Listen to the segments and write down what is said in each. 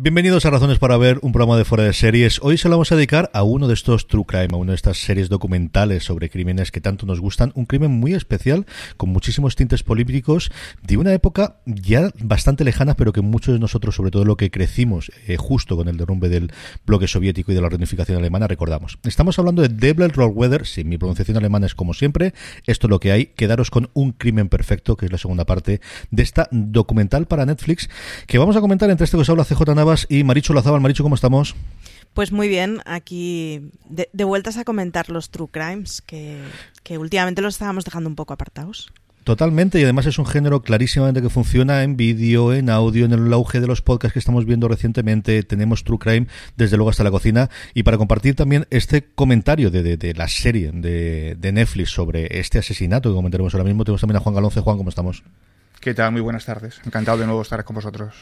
Bienvenidos a Razones para Ver, un programa de fuera de series. Hoy se lo vamos a dedicar a uno de estos True Crime, a una de estas series documentales sobre crímenes que tanto nos gustan. Un crimen muy especial, con muchísimos tintes políticos, de una época ya bastante lejana, pero que muchos de nosotros, sobre todo lo que crecimos eh, justo con el derrumbe del bloque soviético y de la reunificación alemana, recordamos. Estamos hablando de Devil Weather, si mi pronunciación alemana es como siempre, esto es lo que hay. Quedaros con Un crimen perfecto, que es la segunda parte de esta documental para Netflix, que vamos a comentar entre este que os habla CJ Navas y Maricho Lazábal. Maricho, ¿cómo estamos? Pues muy bien, aquí de, vueltas a comentar los true crimes, que, que últimamente los estábamos dejando un poco apartados. Totalmente, y además es un género clarísimamente que funciona en vídeo, en audio, en el auge de los podcasts que estamos viendo recientemente. Tenemos True Crime, desde luego hasta la cocina. Y para compartir también este comentario de, de, la serie de, de, Netflix sobre este asesinato que comentaremos ahora mismo, tenemos también a Juan Galonce. Juan, ¿cómo estamos? ¿Qué tal? Muy buenas tardes. Encantado de nuevo estar con vosotros.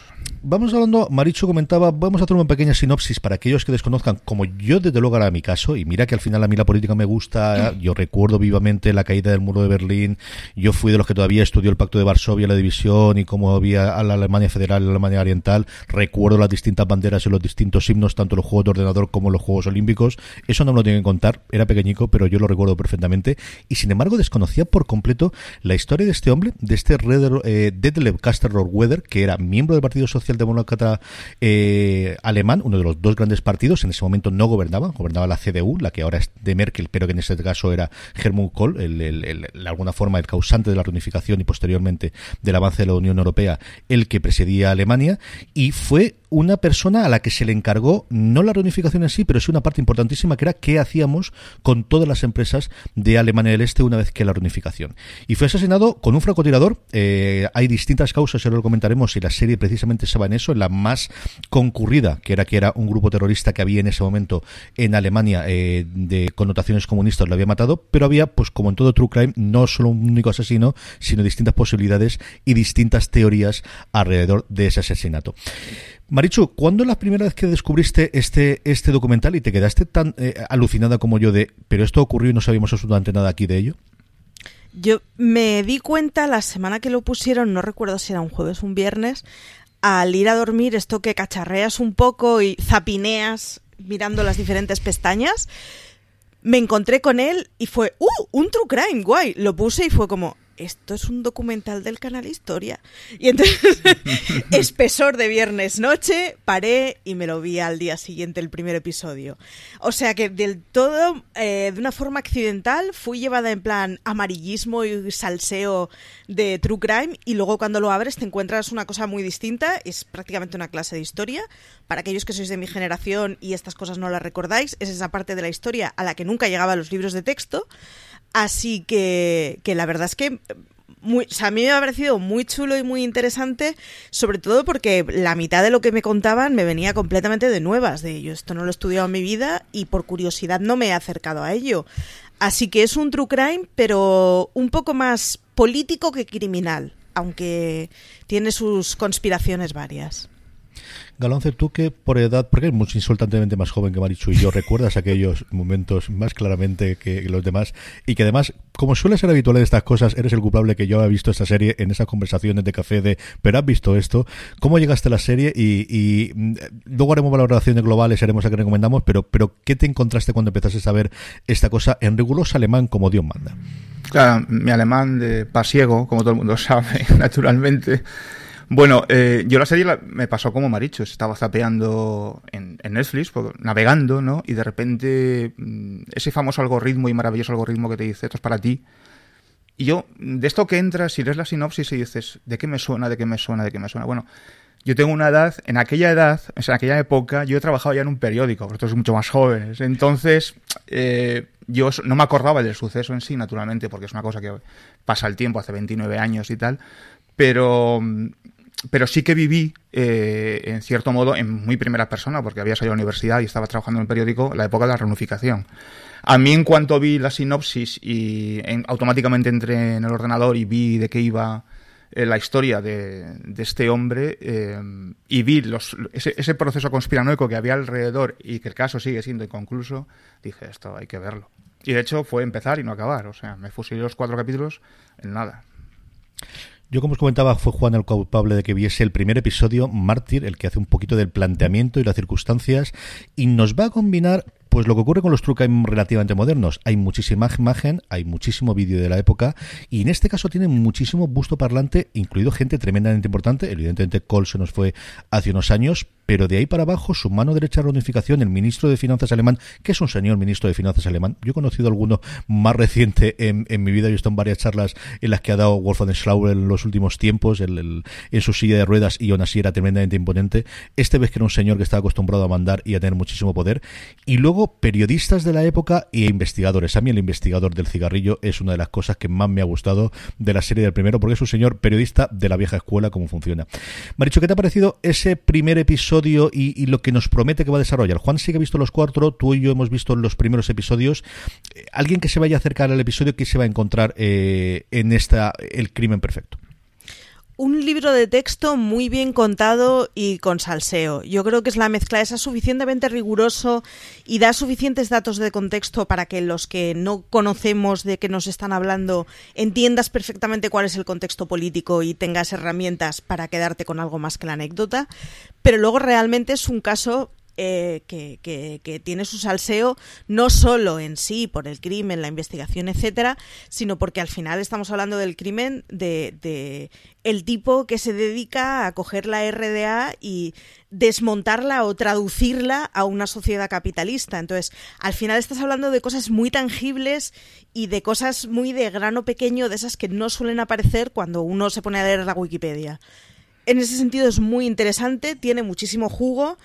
Vamos hablando, Maricho comentaba, vamos a hacer una pequeña sinopsis para aquellos que desconozcan, como yo desde luego era mi caso, y mira que al final a mí la política me gusta, yo recuerdo vivamente la caída del muro de Berlín, yo fui de los que todavía estudió el Pacto de Varsovia, la división y cómo había a la Alemania Federal y la Alemania Oriental, recuerdo las distintas banderas y los distintos himnos, tanto los Juegos de Ordenador como los Juegos Olímpicos, eso no me lo tienen que contar, era pequeñico, pero yo lo recuerdo perfectamente, y sin embargo desconocía por completo la historia de este hombre, de este Red, eh, Caster Weather, que era miembro del Partido Socialdemócrata eh, alemán, uno de los dos grandes partidos, en ese momento no gobernaba, gobernaba la CDU, la que ahora es de Merkel, pero que en ese caso era Helmut Kohl, el, de alguna forma el causante de la reunificación y posteriormente del avance de la Unión Europea, el que presidía Alemania, y fue una persona a la que se le encargó no la reunificación en sí, pero sí una parte importantísima que era qué hacíamos con todas las empresas de Alemania del Este una vez que la reunificación. Y fue asesinado con un francotirador. Eh, hay distintas causas, ya lo comentaremos, y la serie precisamente se va en eso, en la más concurrida, que era que era un grupo terrorista que había en ese momento en Alemania eh, de connotaciones comunistas, lo había matado, pero había, pues como en todo True Crime, no solo un único asesino, sino distintas posibilidades y distintas teorías alrededor de ese asesinato. Marichu, ¿cuándo es la primera vez que descubriste este, este documental y te quedaste tan eh, alucinada como yo de, pero esto ocurrió y no sabíamos absolutamente nada aquí de ello? Yo me di cuenta la semana que lo pusieron, no recuerdo si era un jueves o un viernes, al ir a dormir, esto que cacharreas un poco y zapineas mirando las diferentes pestañas, me encontré con él y fue, ¡uh! Un true crime, guay. Lo puse y fue como, esto es un documental del canal Historia. Y entonces, espesor de viernes noche, paré y me lo vi al día siguiente el primer episodio. O sea que del todo, eh, de una forma accidental, fui llevada en plan amarillismo y salseo de True Crime y luego cuando lo abres te encuentras una cosa muy distinta, es prácticamente una clase de historia. Para aquellos que sois de mi generación y estas cosas no las recordáis, es esa parte de la historia a la que nunca llegaban los libros de texto. Así que, que la verdad es que muy, a mí me ha parecido muy chulo y muy interesante, sobre todo porque la mitad de lo que me contaban me venía completamente de nuevas de ello. Esto no lo he estudiado en mi vida y por curiosidad no me he acercado a ello. Así que es un true crime, pero un poco más político que criminal, aunque tiene sus conspiraciones varias. Galonce, tú que por edad, porque eres muy insultantemente más joven que Marichu y yo, recuerdas aquellos momentos más claramente que los demás y que además, como suele ser habitual en estas cosas, eres el culpable que yo he visto esta serie en esas conversaciones de café de, pero has visto esto, ¿cómo llegaste a la serie? Y, mm, luego haremos valoraciones globales, haremos a que recomendamos, pero, pero ¿qué te encontraste cuando empezaste a ver esta cosa en riguroso alemán como Dios manda? Claro, mi alemán de pasiego, como todo el mundo sabe, naturalmente, bueno, eh, yo la serie me pasó como Maricho, estaba zapeando en, Netflix, pues, navegando, ¿no? Y de repente mm, ese famoso algoritmo y maravilloso algoritmo que te dice, esto es para ti. Y yo, de esto que entras y lees la sinopsis y dices, ¿de qué me suena, de qué me suena, de qué me suena? Bueno, yo tengo una edad, en aquella edad, en aquella época, yo he trabajado ya en un periódico, vosotros mucho más jóvenes. Entonces, eh, yo no me acordaba del suceso en sí, naturalmente, porque es una cosa que pasa el tiempo, hace 29 años y tal. Pero mm, pero sí que viví, eh, en cierto modo, en muy primera persona, porque había salido a la universidad y estaba trabajando en el periódico, la época de la reunificación. A mí, en cuanto vi la sinopsis y automáticamente entré en el ordenador y vi de qué iba eh, la historia de, este hombre eh, y vi los, ese, ese, proceso conspiranoico que había alrededor y que el caso sigue siendo inconcluso, dije, esto hay que verlo. Y de hecho fue empezar y no acabar, o sea, me fusilé los cuatro capítulos en nada. Yo, como os comentaba, fue Juan el culpable de que viese el primer episodio, Mártir, el que hace un poquito del planteamiento y las circunstancias, y nos va a combinar pues lo que ocurre con los Crime relativamente modernos, hay muchísima imagen, hay muchísimo vídeo de la época y en este caso tiene muchísimo busto parlante, incluido gente tremendamente importante, evidentemente Cole se nos fue hace unos años, pero de ahí para abajo su mano derecha de la unificación, el ministro de Finanzas alemán, que es un señor ministro de Finanzas alemán, yo he conocido alguno más reciente en, mi vida, yo he estado en varias charlas en las que ha dado Wolfgang Schlauer en los últimos tiempos, en su silla de ruedas y aún así era tremendamente imponente, este vez que era un señor que estaba acostumbrado a mandar y a tener muchísimo poder, y luego periodistas de la época e investigadores. A mí el investigador del cigarrillo es una de las cosas que más me ha gustado de la serie del primero, porque es un señor periodista de la vieja escuela, cómo funciona. Maricho, ¿qué te ha parecido ese primer episodio y, lo que nos promete que va a desarrollar? Juan sí que ha visto los cuatro, tú y yo hemos visto los primeros episodios. Eh, ¿Alguien que se vaya a acercar al episodio, que se va a encontrar eh, en esta El crimen perfecto? Un libro de texto muy bien contado y con salseo. Yo creo que es la mezcla, es suficientemente riguroso y da suficientes datos de contexto para que los que no conocemos de qué nos están hablando entiendas perfectamente cuál es el contexto político y tengas herramientas para quedarte con algo más que la anécdota. Pero luego realmente es un caso eh, que, que, tiene su salseo no solo en sí por el crimen, la investigación, etcétera, sino porque al final estamos hablando del crimen de, de el tipo que se dedica a coger la RDA y desmontarla o traducirla a una sociedad capitalista. Entonces, al final estás hablando de cosas muy tangibles y de cosas muy de grano pequeño, de esas que no suelen aparecer cuando uno se pone a leer la Wikipedia. En ese sentido es muy interesante, tiene muchísimo jugo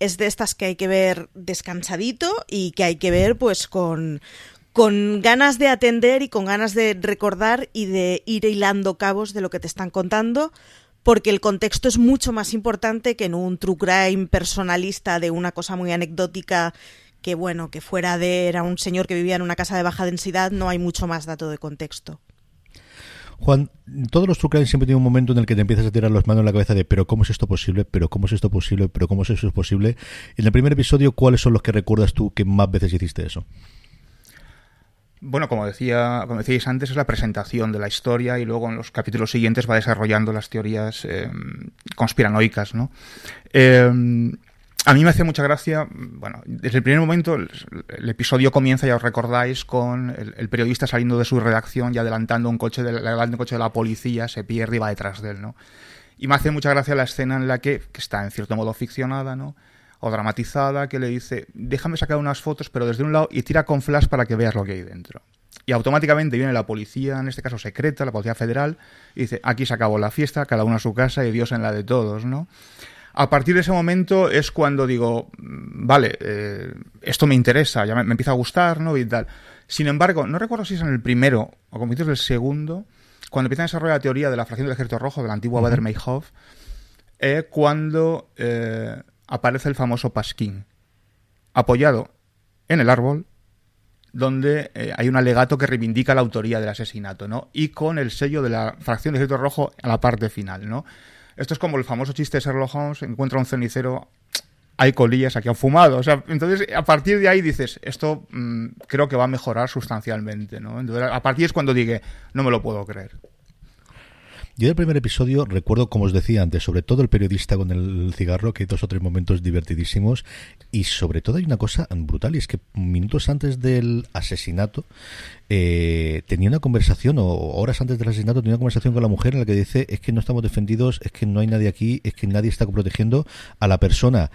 es de estas que hay que ver descansadito y que hay que ver pues con, con ganas de atender y con ganas de recordar y de ir hilando cabos de lo que te están contando, porque el contexto es mucho más importante que en un true crime personalista de una cosa muy anecdótica que bueno, que fuera de era un señor que vivía en una casa de baja densidad, no hay mucho más dato de contexto. Juan, todos los True siempre tienen un momento en el que te empiezas a tirar las manos en la cabeza de pero ¿cómo es esto posible? ¿Pero cómo es esto posible? ¿Pero cómo es eso posible? En el primer episodio, ¿cuáles son los que recuerdas tú que más veces hiciste eso? Bueno, como decía, como decíais antes, es la presentación de la historia y luego en los capítulos siguientes va desarrollando las teorías eh, conspiranoicas, ¿no? Eh, a mí me hace mucha gracia, bueno, desde el primer momento el, episodio comienza, ya os recordáis, con el, periodista saliendo de su redacción y adelantando un coche de, un coche de la policía, se pierde y va detrás de él, ¿no? Y me hace mucha gracia la escena en la que, que está en cierto modo ficcionada, ¿no? O dramatizada, que le dice, déjame sacar unas fotos, pero desde un lado, y tira con flash para que veas lo que hay dentro. Y automáticamente viene la policía, en este caso secreta, la policía federal, y dice, aquí se acabó la fiesta, cada uno a su casa y Dios en la de todos, ¿no? A partir de ese momento es cuando digo, mm, vale, eh, esto me interesa, ya me, empieza a gustar, ¿no? Y tal. Sin embargo, no recuerdo si es en el primero o como dices el segundo, cuando empiezan a desarrollar la teoría de la fracción del ejército rojo, del antiguo Bader Meinhof, eh, cuando eh, aparece el famoso Pasquín, apoyado en el árbol, donde hay un alegato que reivindica la autoría del asesinato, ¿no? Y con el sello de la fracción del ejército rojo a la parte final, ¿no? Esto es como el famoso chiste de Sherlock Holmes, encuentra un cenicero, hay colillas aquí han fumado. O sea, entonces a partir de ahí dices, esto mm, creo que va a mejorar sustancialmente, ¿no? Entonces, a partir es cuando dije, no me lo puedo creer. Yo del primer episodio recuerdo, como os decía antes, sobre todo el periodista con el cigarro, que hay dos o tres momentos divertidísimos, y sobre todo hay una cosa brutal, y es que minutos antes del asesinato eh, tenía una conversación, o horas antes del asesinato, tenía una conversación con la mujer en la que dice, es que no estamos defendidos, es que no hay nadie aquí, es que nadie está protegiendo a la persona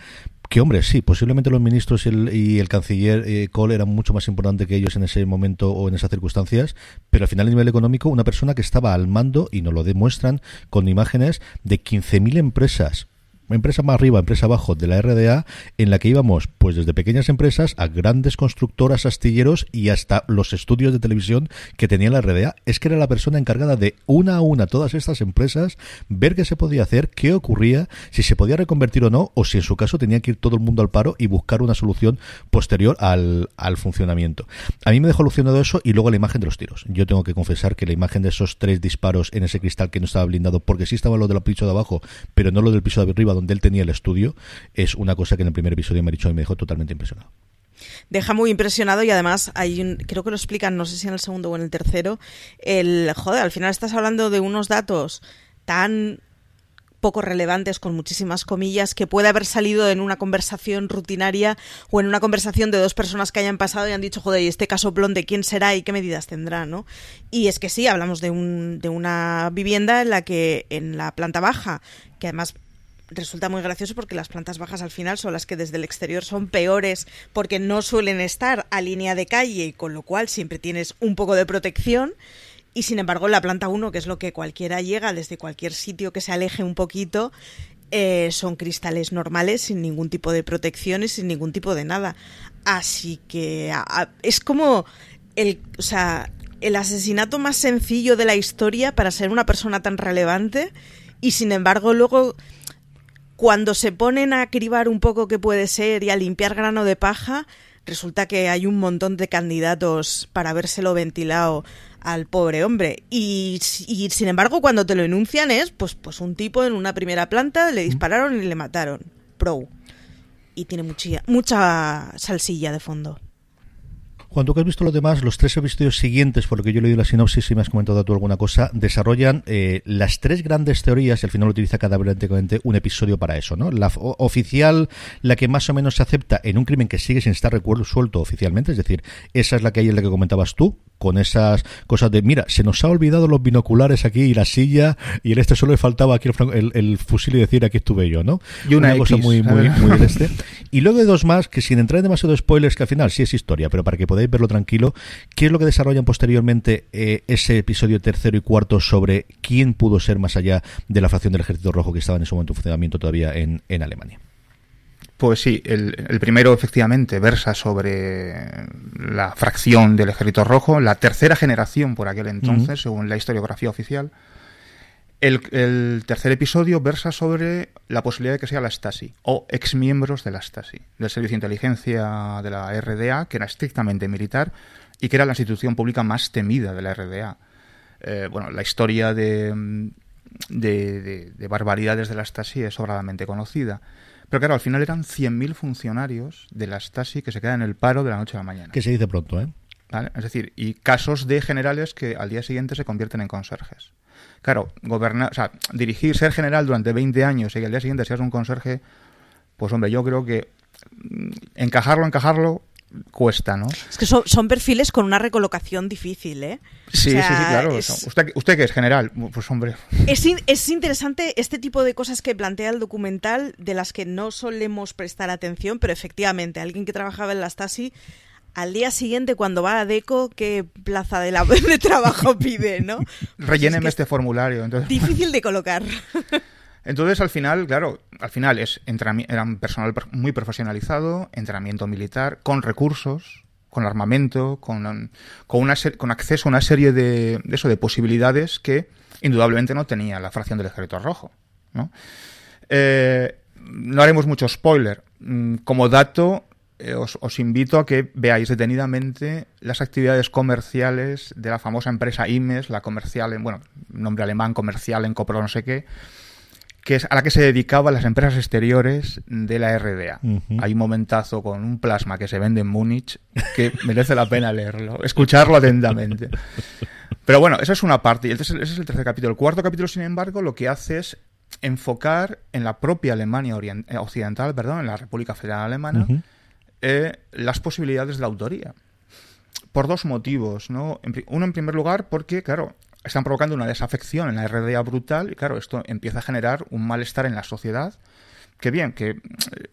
que hombre, sí, posiblemente los ministros y el, canciller eh, Cole eran mucho más importante que ellos en ese momento o en esas circunstancias, pero al final a nivel económico, una persona que estaba al mando, y nos lo demuestran con imágenes, de 15.000 empresas empresa más arriba, empresa abajo de la RDA, en la que íbamos pues desde pequeñas empresas a grandes constructoras, astilleros y hasta los estudios de televisión que tenía la RDA. Es que era la persona encargada de una a una todas estas empresas, ver qué se podía hacer, qué ocurría, si se podía reconvertir o no, o si en su caso tenía que ir todo el mundo al paro y buscar una solución posterior al, al funcionamiento. A mí me dejó alucinado eso y luego la imagen de los tiros. Yo tengo que confesar que la imagen de esos tres disparos en ese cristal que no estaba blindado, porque sí estaba lo del piso de abajo, pero no lo del piso de arriba donde él tenía el estudio, es una cosa que en el primer episodio me ha dicho y me dejó totalmente impresionado. deja muy impresionado y además hay un, creo que lo explican, no sé si en el segundo o en el tercero, el, joder, al final estás hablando de unos datos tan poco relevantes, con muchísimas comillas, que puede haber salido en una conversación rutinaria o en una conversación de dos personas que hayan pasado y han dicho, joder, ¿y este caso de quién será y qué medidas tendrá? ¿no? Y es que sí, hablamos de, un, de una vivienda en la que en la planta baja, que además resulta muy gracioso porque las plantas bajas al final son las que desde el exterior son peores porque no suelen estar a línea de calle y con lo cual siempre tienes un poco de protección y sin embargo, la planta 1, que es lo que cualquiera llega desde cualquier sitio que se aleje un poquito, eh, son cristales normales, sin ningún tipo de protección y sin ningún tipo de nada. Así que es como el, o sea, el asesinato más sencillo de la historia para ser una persona tan relevante y sin embargo luego cuando se ponen a cribar un poco qué puede ser y a limpiar grano de paja, resulta que hay un montón de candidatos para habérselo ventilado al pobre hombre. Y, sin embargo, cuando te lo enuncian es, pues, pues un tipo en una primera planta le dispararon y le mataron. Pro. Y tiene mucha, mucha salsilla de fondo. Cuando tú has visto los demás, los tres episodios siguientes, por lo que yo he leído la sinopsis y me has comentado tú alguna cosa, desarrollan eh, las tres grandes teorías y al final utiliza cada un episodio para eso, ¿no? La oficial, la que más o menos se acepta en un crimen que sigue sin estar recuerdo suelto oficialmente, es decir, esa es la que hay en la que comentabas tú, con esas cosas de, mira, se nos ha olvidado los binoculares aquí y la silla, y en este solo le faltaba aquí el, fusil y decir, aquí estuve yo, ¿no? Y una, cosa muy, muy, muy este. Y luego hay dos más, que sin entrar en demasiado spoilers, que al final sí es historia, pero para que podáis verlo tranquilo, ¿qué es lo que desarrollan posteriormente eh, ese episodio tercero y cuarto sobre quién pudo ser más allá de la fracción del Ejército Rojo que estaba en ese momento en funcionamiento todavía en, en Alemania? Pues sí, el, primero efectivamente versa sobre la fracción del Ejército Rojo, la tercera generación por aquel entonces, según la historiografía oficial. El, tercer episodio versa sobre la posibilidad de que sea la Stasi o exmiembros de la Stasi, del Servicio de Inteligencia de la RDA, que era estrictamente militar y que era la institución pública más temida de la RDA. Eh, bueno, la historia de, de, de barbaridades de la Stasi es sobradamente conocida. Pero claro, al final eran 100.000 funcionarios de la Stasi que se quedan en el paro de la noche a la mañana. Que se dice pronto, ¿eh? Es decir, y casos de generales que al día siguiente se convierten en conserjes. Claro, gobernar, o sea, dirigir, ser general durante 20 años y que al día siguiente seas un conserje, pues hombre, yo creo que mm, encajarlo, encajarlo, cuesta, ¿no? Es que son, perfiles con una recolocación difícil, ¿eh? Sí, sí, sí, claro. Usted, usted que es general, pues hombre. Es, es interesante este tipo de cosas que plantea el documental, de las que no solemos prestar atención, pero efectivamente, alguien que trabajaba en la Stasi al día siguiente cuando va a DECO, ¿qué plaza de, la, de trabajo pide, no? Relléneme este formulario. Entonces... Difícil de colocar. Entonces, al final, claro, al final es era un personal muy profesionalizado, entrenamiento militar, con recursos, con armamento, con, con, una con acceso a una serie de, eso, de posibilidades que indudablemente no tenía la fracción del Ejército Rojo. ¿no? Eh, no haremos mucho spoiler. Mm, como dato, eh, os, os, invito a que veáis detenidamente las actividades comerciales de la famosa empresa IMES, la comercial, en, bueno, nombre alemán, comercial en Copro no sé qué, que es a la que se dedicaban las empresas exteriores de la RDA. Hay un momentazo con un plasma que se vende en Múnich que merece la pena leerlo, escucharlo atentamente. Pero bueno, esa es una parte, y ese es el tercer capítulo. El cuarto capítulo, sin embargo, lo que hace es enfocar en la propia Alemania eh, occidental, perdón, en la República Federal Alemana, eh, las posibilidades de la autoría. Por dos motivos, ¿no? Uno, en primer lugar, porque, claro, están provocando una desafección en la RDA brutal y claro, esto empieza a generar un malestar en la sociedad. Que bien, que eh,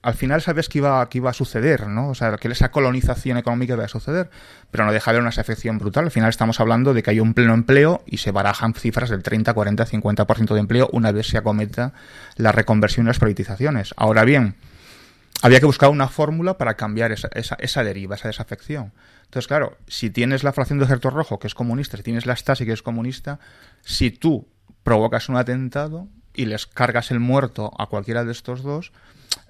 al final sabes que iba, que iba a suceder, ¿no? O sea, que esa colonización económica iba a suceder, pero no deja de una desafección brutal. Al final estamos hablando de que hay un pleno empleo y se barajan cifras del 30, 40, 50% de empleo una vez se acometa la reconversión y las privatizaciones. Ahora bien, había que buscar una fórmula para cambiar esa, esa, esa deriva, esa desafección. Entonces, claro, si tienes la fracción de ejército rojo, que es comunista, si tienes la Stasi, que es comunista, si tú provocas un atentado y les cargas el muerto a cualquiera de estos dos,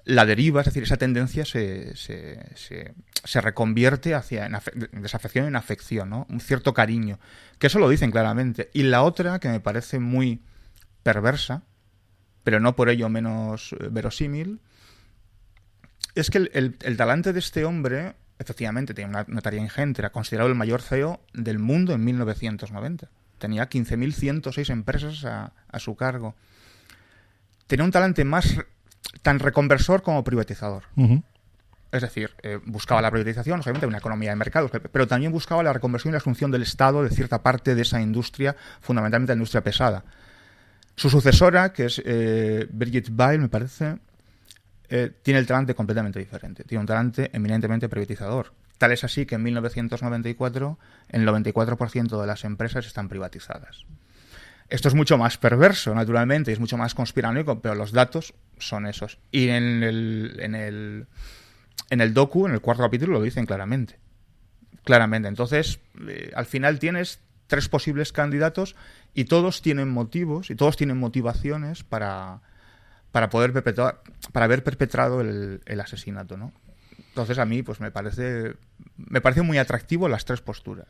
la deriva, es decir, esa tendencia se, se, se, reconvierte hacia en desafección en afección, ¿no? Un cierto cariño. Que eso lo dicen claramente. Y la otra, que me parece muy perversa, pero no por ello menos eh, verosímil, es que el, el talante de este hombre efectivamente tenía una notaría ingente, era considerado el mayor CEO del mundo en 1990. Tenía 15.106 empresas a, a, su cargo. Tenía un talante más tan reconversor como privatizador. Es decir, eh, buscaba la privatización, obviamente, una economía de mercados, pero también buscaba la reconversión y la asunción del Estado de cierta parte de esa industria, fundamentalmente la industria pesada. Su sucesora, que es eh, Birgit Weil, me parece, eh, tiene el talante completamente diferente. Tiene un talante eminentemente privatizador. Tal es así que en 1994 el 94% de las empresas están privatizadas. Esto es mucho más perverso, naturalmente, y es mucho más conspiranoico, pero los datos son esos. Y en el, en el, en el docu, en el cuarto capítulo, lo dicen claramente. Claramente. Entonces, eh, al final tienes tres posibles candidatos y todos tienen motivos y todos tienen motivaciones para, para poder perpetrar, para haber perpetrado el, el asesinato, ¿no? Entonces a mí pues me parece me parece muy atractivo las tres posturas.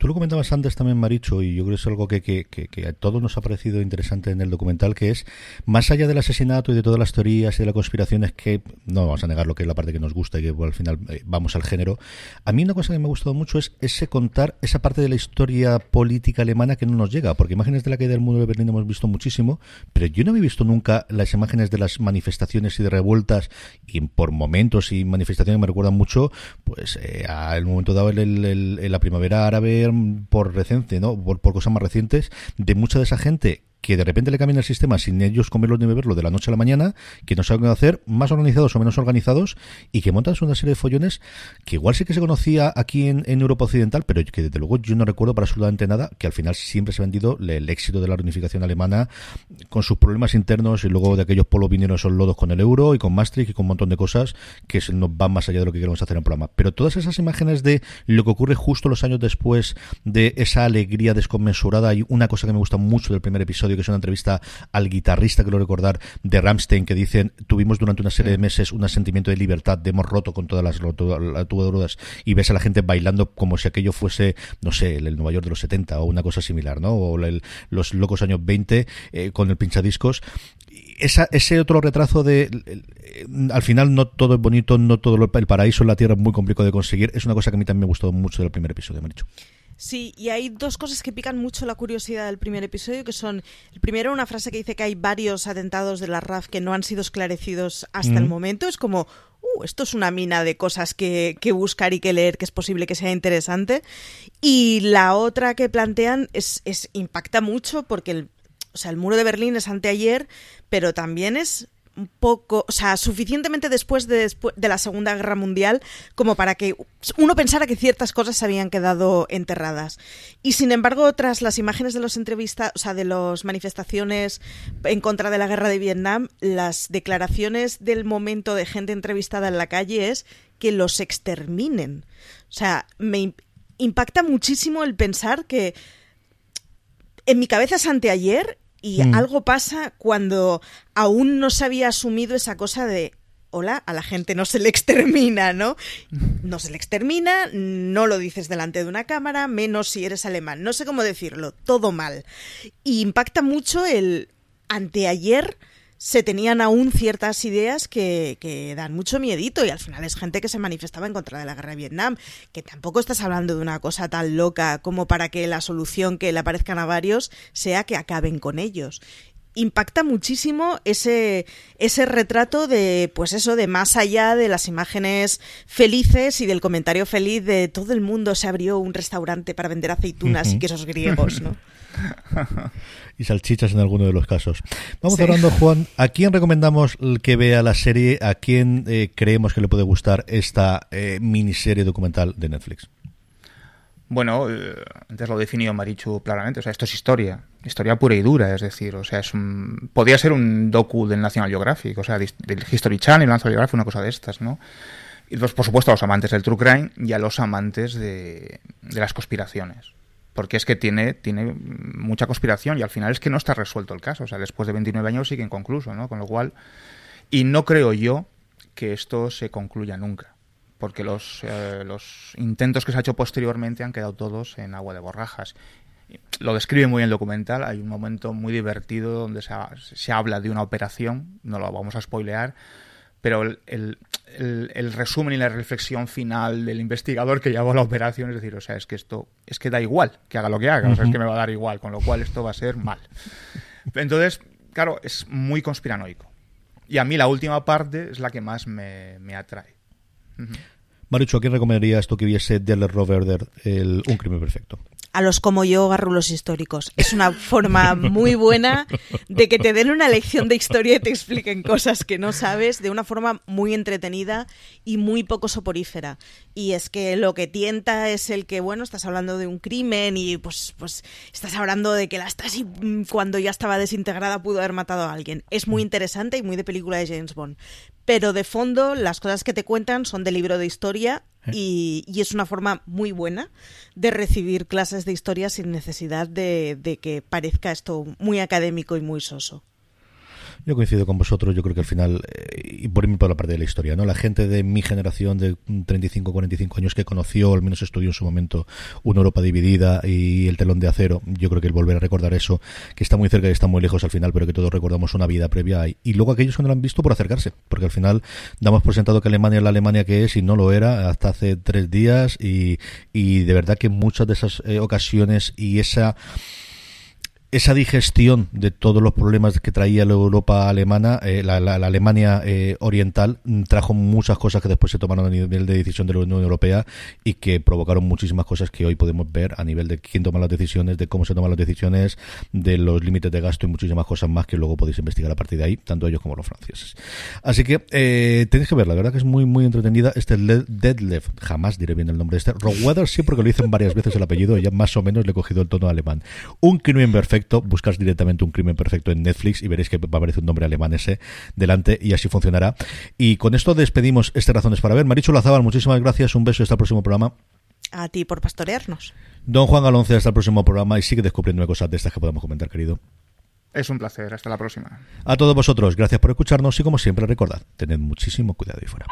Tú lo comentabas antes también, Maricho, y yo creo que es algo que, que, que, a todos nos ha parecido interesante en el documental, que es, más allá del asesinato y de todas las teorías y de las conspiraciones, que no vamos a negar lo que es la parte que nos gusta y que al final eh, vamos al género, a mí una cosa que me ha gustado mucho es ese contar esa parte de la historia política alemana que no nos llega, porque imágenes de la caída del muro de Berlín hemos visto muchísimo, pero yo no había visto nunca las imágenes de las manifestaciones y de revueltas, y por momentos y manifestaciones me recuerdan mucho, pues, eh, al momento dado el, la primavera árabe por reciente, ¿no? Por, por cosas más recientes, de mucha de esa gente que de repente le cambian el sistema sin ellos comerlo ni beberlo de la noche a la mañana, que no saben qué hacer, más organizados o menos organizados, y que montan una serie de follones que igual sí que se conocía aquí en, Europa Occidental, pero que desde luego yo no recuerdo para absolutamente nada, que al final siempre se ha vendido el, éxito de la reunificación alemana con sus problemas internos y luego de aquellos polos vinieron esos lodos con el euro y con Maastricht y con un montón de cosas que nos van más allá de lo que queremos hacer en el programa. Pero todas esas imágenes de lo que ocurre justo los años después de esa alegría desconmensurada, y una cosa que me gusta mucho del primer episodio que es una entrevista al guitarrista, que lo recordar, de Ramstein, que dicen, tuvimos durante una serie de meses un sentimiento de libertad, de hemos roto con todas las tubaduras y ves a la gente bailando como si aquello fuese, no sé, el, Nueva York de los 70 o una cosa similar, ¿no? O los locos años 20 eh, con el pinchadiscos esa, ese otro retraso de al final no todo es bonito, no todo el paraíso en la tierra es muy complicado de conseguir, es una cosa que a mí también me gustó mucho del primer episodio, me dicho. Sí, y hay dos cosas que pican mucho la curiosidad del primer episodio, que son, el primero, una frase que dice que hay varios atentados de la RAF que no han sido esclarecidos hasta el momento. Es como, uh, esto es una mina de cosas que, que, buscar y que leer, que es posible que sea interesante. Y la otra que plantean es, es impacta mucho porque el, o sea, el muro de Berlín es anteayer, pero también es poco, o sea, suficientemente después de, de, la Segunda Guerra Mundial como para que uno pensara que ciertas cosas se habían quedado enterradas. Y sin embargo, tras las imágenes de los entrevistas, o sea, de las manifestaciones en contra de la guerra de Vietnam, las declaraciones del momento de gente entrevistada en la calle es que los exterminen. O sea, me impacta muchísimo el pensar que en mi cabeza es anteayer y mm. algo pasa cuando aún no se había asumido esa cosa de hola, a la gente no se le extermina, ¿no? No se le extermina, no lo dices delante de una cámara, menos si eres alemán. No sé cómo decirlo, todo mal. Y impacta mucho el anteayer se tenían aún ciertas ideas que, que, dan mucho miedito y al final es gente que se manifestaba en contra de la guerra de Vietnam, que tampoco estás hablando de una cosa tan loca como para que la solución que le aparezcan a varios sea que acaben con ellos impacta muchísimo ese, ese retrato de, pues eso, de más allá de las imágenes felices y del comentario feliz de todo el mundo se abrió un restaurante para vender aceitunas y quesos griegos, ¿no? y salchichas en alguno de los casos. Vamos hablando, Juan, ¿a quién recomendamos que vea la serie? ¿A quién eh, creemos que le puede gustar esta eh, miniserie documental de Netflix? Bueno, eh, antes lo definió Marichu claramente, o sea, esto es historia, historia pura y dura, es decir, o sea, es un, podría ser un docu del National Geographic, o sea, del History Channel, National Geographic, una cosa de estas, ¿no? Y pues, por supuesto, a los amantes del true crime y a los amantes de, de las conspiraciones porque es que tiene, tiene mucha conspiración y al final es que no está resuelto el caso. O sea, después de 29 años sigue inconcluso, ¿no? Con lo cual, y no creo yo que esto se concluya nunca, porque los, eh, los intentos que se ha hecho posteriormente han quedado todos en agua de borrajas. Lo describe muy bien el documental, hay un momento muy divertido donde se, se habla de una operación, no lo vamos a spoilear, pero el, el, resumen y la reflexión final del investigador que llevó la operación, es decir, o sea, es que esto, es que da igual que haga lo que haga, o sea, es que me va a dar igual, con lo cual esto va a ser mal. Entonces, claro, es muy conspiranoico. Y a mí la última parte es la que más me, atrae. Maricho, ¿a quién recomendaría esto que viese Del Rover el Un crimen perfecto? a los como yo garrulos históricos. Es una forma muy buena de que te den una lección de historia y te expliquen cosas que no sabes de una forma muy entretenida y muy poco soporífera. Y es que lo que tienta es el que, bueno, estás hablando de un crimen y pues, pues estás hablando de que la Stasi cuando ya estaba desintegrada pudo haber matado a alguien. Es muy interesante y muy de película de James Bond pero de fondo las cosas que te cuentan son de libro de historia eh. y, es una forma muy buena de recibir clases de historia sin necesidad de, de que parezca esto muy académico y muy soso. Yo coincido con vosotros, yo creo que al final, eh, y por irme por la parte de la historia, ¿no? La gente de mi generación de 35, 45 años que conoció, al menos estudió en su momento, una Europa dividida y el telón de acero, yo creo que el volver a recordar eso, que está muy cerca y está muy lejos al final, pero que todos recordamos una vida previa ahí. Y luego aquellos que no lo han visto por acercarse, porque al final damos por sentado que Alemania es la Alemania que es y no lo era hasta hace tres días y, y de verdad que muchas de esas eh, ocasiones y esa esa digestión de todos los problemas que traía la Europa alemana, eh, la, Alemania eh, oriental, mm, trajo muchas cosas que después se tomaron a nivel de decisión de la Unión Europea y que provocaron muchísimas cosas que hoy podemos ver a nivel de quién toma las decisiones, de cómo se toman las decisiones, de los límites de gasto y muchísimas cosas más que luego podéis investigar a partir de ahí, tanto ellos como los franceses. Así que eh, tenéis que verla, la verdad que es muy, muy entretenida. Este Dead Left, jamás diré bien el nombre de este. Rogue sí, porque lo dicen varias veces el apellido, y ya más o menos le he cogido el tono alemán. Un crimen perfecto buscas directamente un crimen perfecto en Netflix y veréis que va a aparecer un nombre alemán ese delante y así funcionará. Y con esto despedimos este Razones para Ver. Marichu Lazábal, muchísimas gracias, un beso y hasta el próximo programa. A ti por pastorearnos. Don Juan Galonce, hasta el próximo programa y sigue descubriendo cosas de estas que podemos comentar, querido. Es un placer, hasta la próxima. A todos vosotros, gracias por escucharnos y como siempre recordad, tened muchísimo cuidado y fuera.